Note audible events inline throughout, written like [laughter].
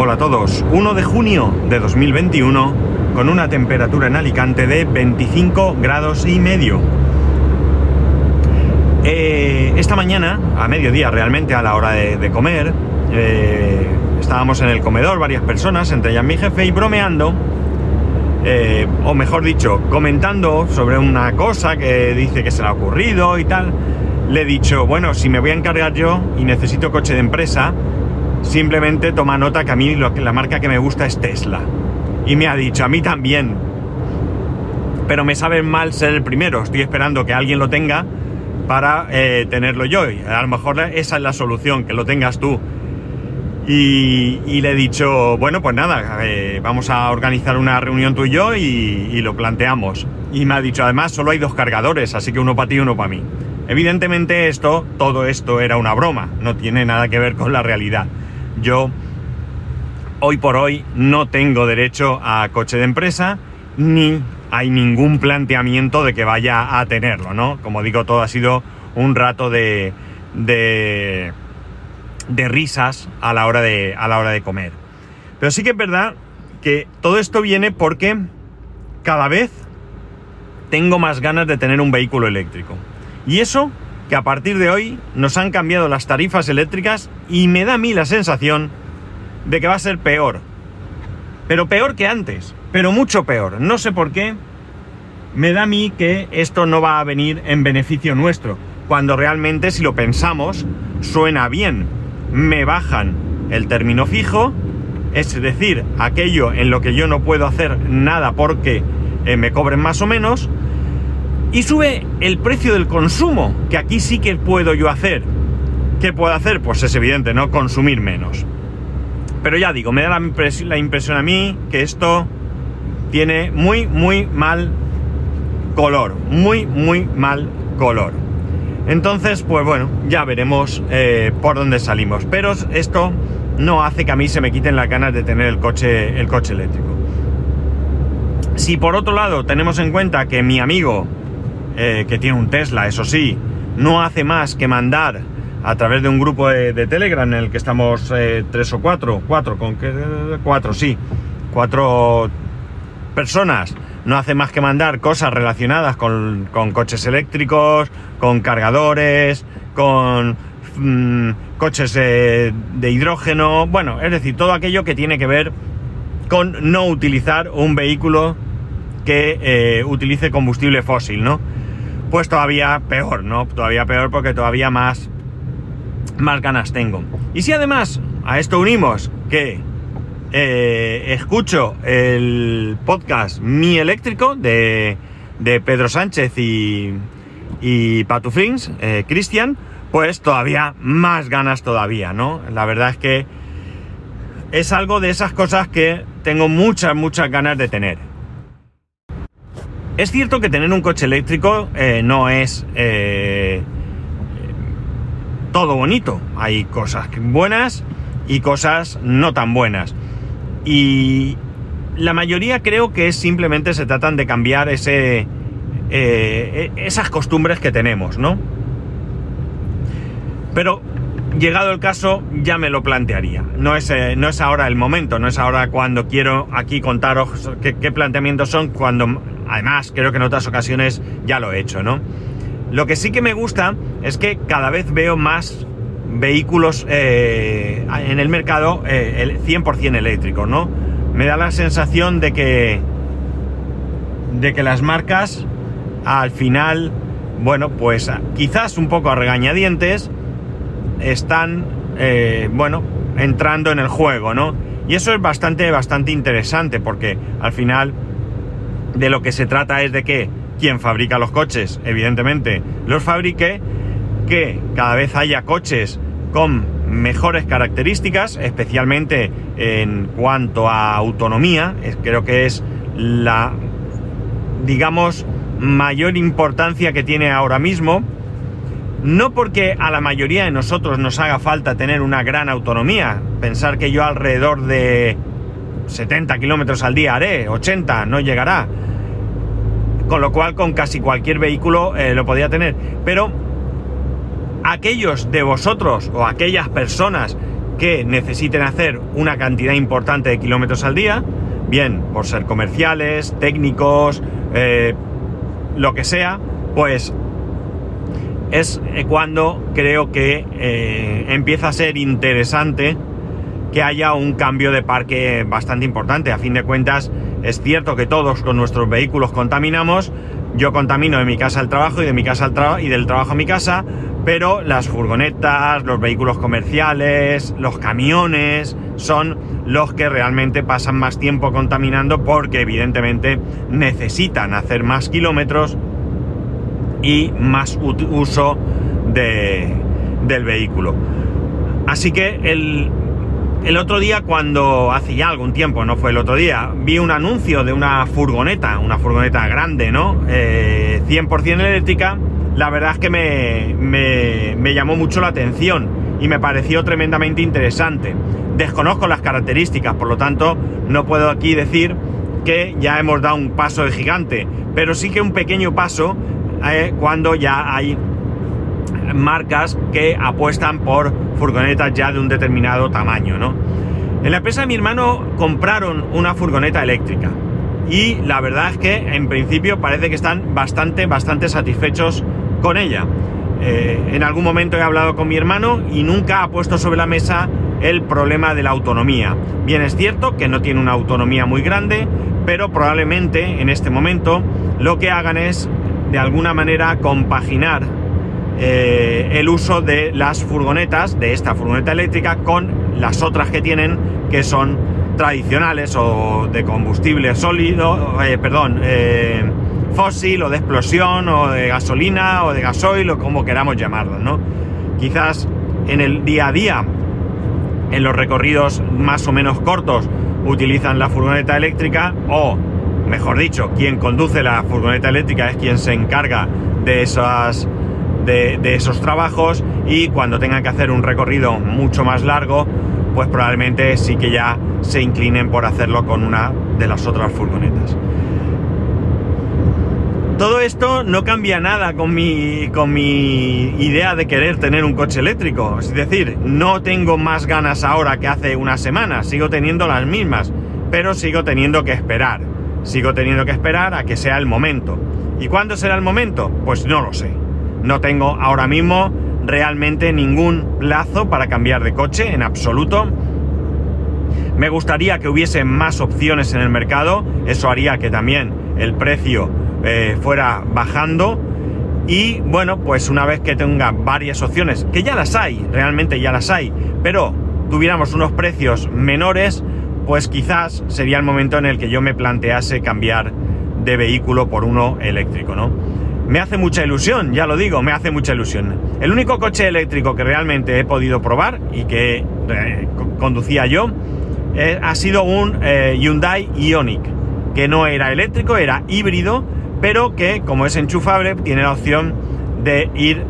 Hola a todos. 1 de junio de 2021 con una temperatura en Alicante de 25 grados y medio. Eh, esta mañana, a mediodía realmente, a la hora de, comer, eh, estábamos en el comedor varias personas, entre ellas mi jefe, y bromeando, eh, o mejor dicho, comentando sobre una cosa que dice que se le ha ocurrido y tal. Le he dicho, bueno, si me voy a encargar yo y necesito coche de empresa, simplemente toma nota que a mí la marca que me gusta es Tesla. Y me ha dicho, a mí también. Pero me sabe mal ser el primero. Estoy esperando que alguien lo tenga para eh, tenerlo yo. Y a lo mejor esa es la solución, que lo tengas tú. Y, le he dicho, bueno, pues nada, eh, vamos a organizar una reunión tú y yo y, y, lo planteamos. Y me ha dicho, además, solo hay dos cargadores, así que uno para ti y uno para mí. Evidentemente esto, todo esto era una broma, no tiene nada que ver con la realidad yo hoy por hoy no tengo derecho a coche de empresa ni hay ningún planteamiento de que vaya a tenerlo, ¿no? Como digo, todo ha sido un rato de, de, de risas a la, hora de, a la hora de comer. Pero sí que es verdad que todo esto viene porque cada vez tengo más ganas de tener un vehículo eléctrico. Y eso que a partir de hoy nos han cambiado las tarifas eléctricas y me da a mí la sensación de que va a ser peor. Pero peor que antes, pero mucho peor. No sé por qué. Me da a mí que esto no va a venir en beneficio nuestro, cuando realmente si lo pensamos suena bien. Me bajan el término fijo, es decir, aquello en lo que yo no puedo hacer nada porque eh, me cobren más o menos, y sube el precio del consumo, que aquí sí que puedo yo hacer. ¿Qué puedo hacer? Pues es evidente, ¿no? Consumir menos. Pero ya digo, me da la, impresión, a mí que esto tiene muy, muy mal color. Muy, muy mal color. Entonces, pues bueno, ya veremos eh, por dónde salimos. Pero esto no hace que a mí se me quiten las ganas de tener el coche, el coche eléctrico. Si por otro lado tenemos en cuenta que mi amigo eh, que tiene un Tesla, eso sí, no hace más que mandar a través de un grupo de, Telegram en el que estamos eh, tres o cuatro, cuatro, con que cuatro, sí, cuatro personas, no hace más que mandar cosas relacionadas con, coches eléctricos, con cargadores, con mm, coches de hidrógeno, bueno, es decir, todo aquello que tiene que ver con no utilizar un vehículo que eh, utilice combustible fósil, ¿no? Pues todavía peor, ¿no? Todavía peor porque todavía más, más ganas tengo. Y si además a esto unimos que eh, escucho el podcast Mi Eléctrico de, de Pedro Sánchez y, y Patuflins, eh, Cristian, pues todavía más ganas todavía, ¿no? La verdad es que es algo de esas cosas que tengo muchas, muchas ganas de tener. Es cierto que tener un coche eléctrico eh, no es eh, todo bonito. Hay cosas buenas y cosas no tan buenas. Y la mayoría creo que simplemente se tratan de cambiar ese, eh, esas costumbres que tenemos, ¿no? Pero llegado el caso ya me lo plantearía. No es, no es ahora el momento, no es ahora cuando quiero aquí contaros qué, qué planteamientos son, cuando Además, creo que en otras ocasiones ya lo he hecho, ¿no? Lo que sí que me gusta es que cada vez veo más vehículos eh, en el mercado eh, el 100% eléctrico, ¿no? Me da la sensación de que de que las marcas al final, bueno, pues quizás un poco a regañadientes están, eh, bueno, entrando en el juego, ¿no? Y eso es bastante, bastante interesante porque al final de lo que se trata es de que quien fabrica los coches, evidentemente, los fabrique, que cada vez haya coches con mejores características, especialmente en cuanto a autonomía, creo que es la, digamos, mayor importancia que tiene ahora mismo, no porque a la mayoría de nosotros nos haga falta tener una gran autonomía, pensar que yo alrededor de 70 kilómetros al día haré, 80, no llegará. Con lo cual, con casi cualquier vehículo eh, lo podía tener. Pero aquellos de vosotros o aquellas personas que necesiten hacer una cantidad importante de kilómetros al día, bien por ser comerciales, técnicos, eh, lo que sea, pues es cuando creo que eh, empieza a ser interesante que haya un cambio de parque bastante importante. A fin de cuentas, es cierto que todos con nuestros vehículos contaminamos. Yo contamino de mi casa al trabajo y de mi casa al trabajo y del trabajo a mi casa, pero las furgonetas, los vehículos comerciales, los camiones son los que realmente pasan más tiempo contaminando porque evidentemente necesitan hacer más kilómetros y más uso del vehículo. Así que el, el otro día, cuando hace ya algún tiempo, no fue el otro día, vi un anuncio de una furgoneta, una furgoneta grande, ¿no? 100% eh, eléctrica. La verdad es que me, me, me llamó mucho la atención y me pareció tremendamente interesante. Desconozco las características, por lo tanto, no puedo aquí decir que ya hemos dado un paso de gigante, pero sí que un pequeño paso eh, cuando ya hay marcas que apuestan por furgonetas ya de un determinado tamaño, ¿no? En la empresa de mi hermano compraron una furgoneta eléctrica y la verdad es que en principio parece que están bastante, bastante satisfechos con ella. Eh, en algún momento he hablado con mi hermano y nunca ha puesto sobre la mesa el problema de la autonomía. Bien es cierto que no tiene una autonomía muy grande, pero probablemente en este momento lo que hagan es de alguna manera compaginar eh, el uso de las furgonetas, de esta furgoneta eléctrica, con las otras que tienen que son tradicionales o de combustible sólido, eh, perdón, eh, fósil o de explosión o de gasolina o de gasoil o como queramos llamarlo, ¿no? Quizás en el día a día, en los recorridos más o menos cortos, utilizan la furgoneta eléctrica o mejor dicho, quien conduce la furgoneta eléctrica es quien se encarga de esos trabajos y cuando tengan que hacer un recorrido mucho más largo, pues probablemente sí que ya se inclinen por hacerlo con una de las otras furgonetas. Todo esto no cambia nada con mi, con mi idea de querer tener un coche eléctrico. Es decir, no tengo más ganas ahora que hace una semana, sigo teniendo las mismas, pero sigo teniendo que esperar sigo teniendo que esperar a que sea el momento. ¿Y cuándo será el momento? Pues no lo sé. No tengo ahora mismo realmente ningún plazo para cambiar de coche, en absoluto. Me gustaría que hubiese más opciones en el mercado, eso haría que también el precio eh, fuera bajando. Y bueno, pues una vez que tenga varias opciones, que ya las hay, realmente ya las hay, pero tuviéramos unos precios menores, pues quizás sería el momento en el que yo me plantease cambiar de vehículo por uno eléctrico, ¿no? Me hace mucha ilusión, ya lo digo, me hace mucha ilusión. El único coche eléctrico que realmente he podido probar y que eh, conducía yo eh, ha sido un eh, Hyundai Ioniq, que no era eléctrico, era híbrido, pero que como es enchufable tiene la opción de ir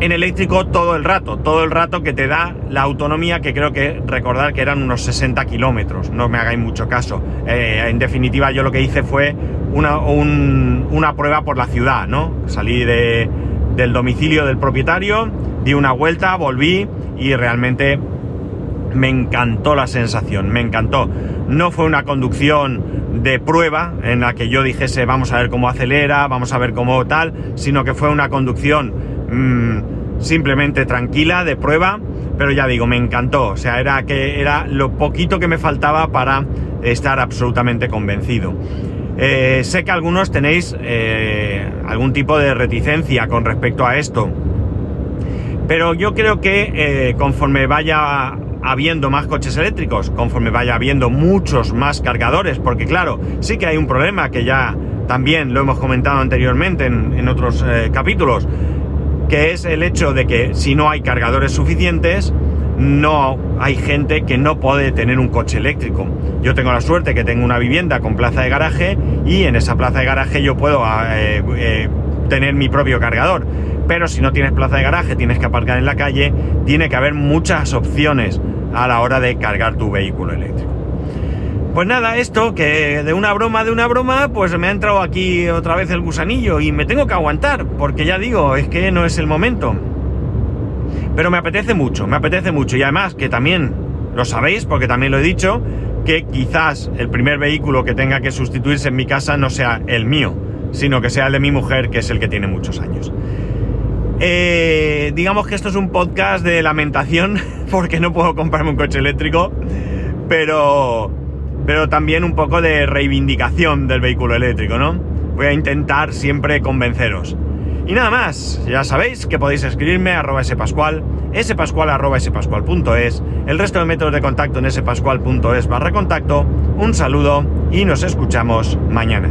en eléctrico todo el rato, todo el rato que te da la autonomía, que creo que recordar que eran unos 60 kilómetros, no me hagáis mucho caso. Eh, en definitiva, yo lo que hice fue una, una prueba por la ciudad, ¿no? Salí de, del domicilio del propietario, di una vuelta, volví y realmente me encantó la sensación, me encantó. No fue una conducción de prueba en la que yo dijese vamos a ver cómo acelera, vamos a ver cómo tal, sino que fue una conducción Mm, simplemente tranquila, de prueba, pero ya digo, me encantó. O sea, era que era lo poquito que me faltaba para estar absolutamente convencido. Eh, sé que algunos tenéis eh, algún tipo de reticencia con respecto a esto, pero yo creo que eh, conforme vaya habiendo más coches eléctricos, conforme vaya habiendo muchos más cargadores, porque claro, sí que hay un problema que ya también lo hemos comentado anteriormente en, en otros capítulos, que es el hecho de que si no hay cargadores suficientes, no hay gente que no puede tener un coche eléctrico. Yo tengo la suerte que tengo una vivienda con plaza de garaje y en esa plaza de garaje yo puedo eh, eh, tener mi propio cargador. Pero si no tienes plaza de garaje, tienes que aparcar en la calle, tiene que haber muchas opciones a la hora de cargar tu vehículo eléctrico. Pues nada, esto que de una broma, de una broma, pues me ha entrado aquí otra vez el gusanillo y me tengo que aguantar, porque ya digo, es que no es el momento. Pero me apetece mucho, me apetece mucho. Y además que también lo sabéis, porque también lo he dicho, que quizás el primer vehículo que tenga que sustituirse en mi casa no sea el mío, sino que sea el de mi mujer, que es el que tiene muchos años. Eh, digamos que esto es un podcast de lamentación, [laughs] porque no puedo comprarme un coche eléctrico, pero, pero también un poco de reivindicación del vehículo eléctrico, ¿no? Voy a intentar siempre convenceros. Y nada más, ya sabéis que podéis escribirme a spascual, arroba el resto de métodos de contacto en spascual.es barra contacto. Un saludo y nos escuchamos mañana.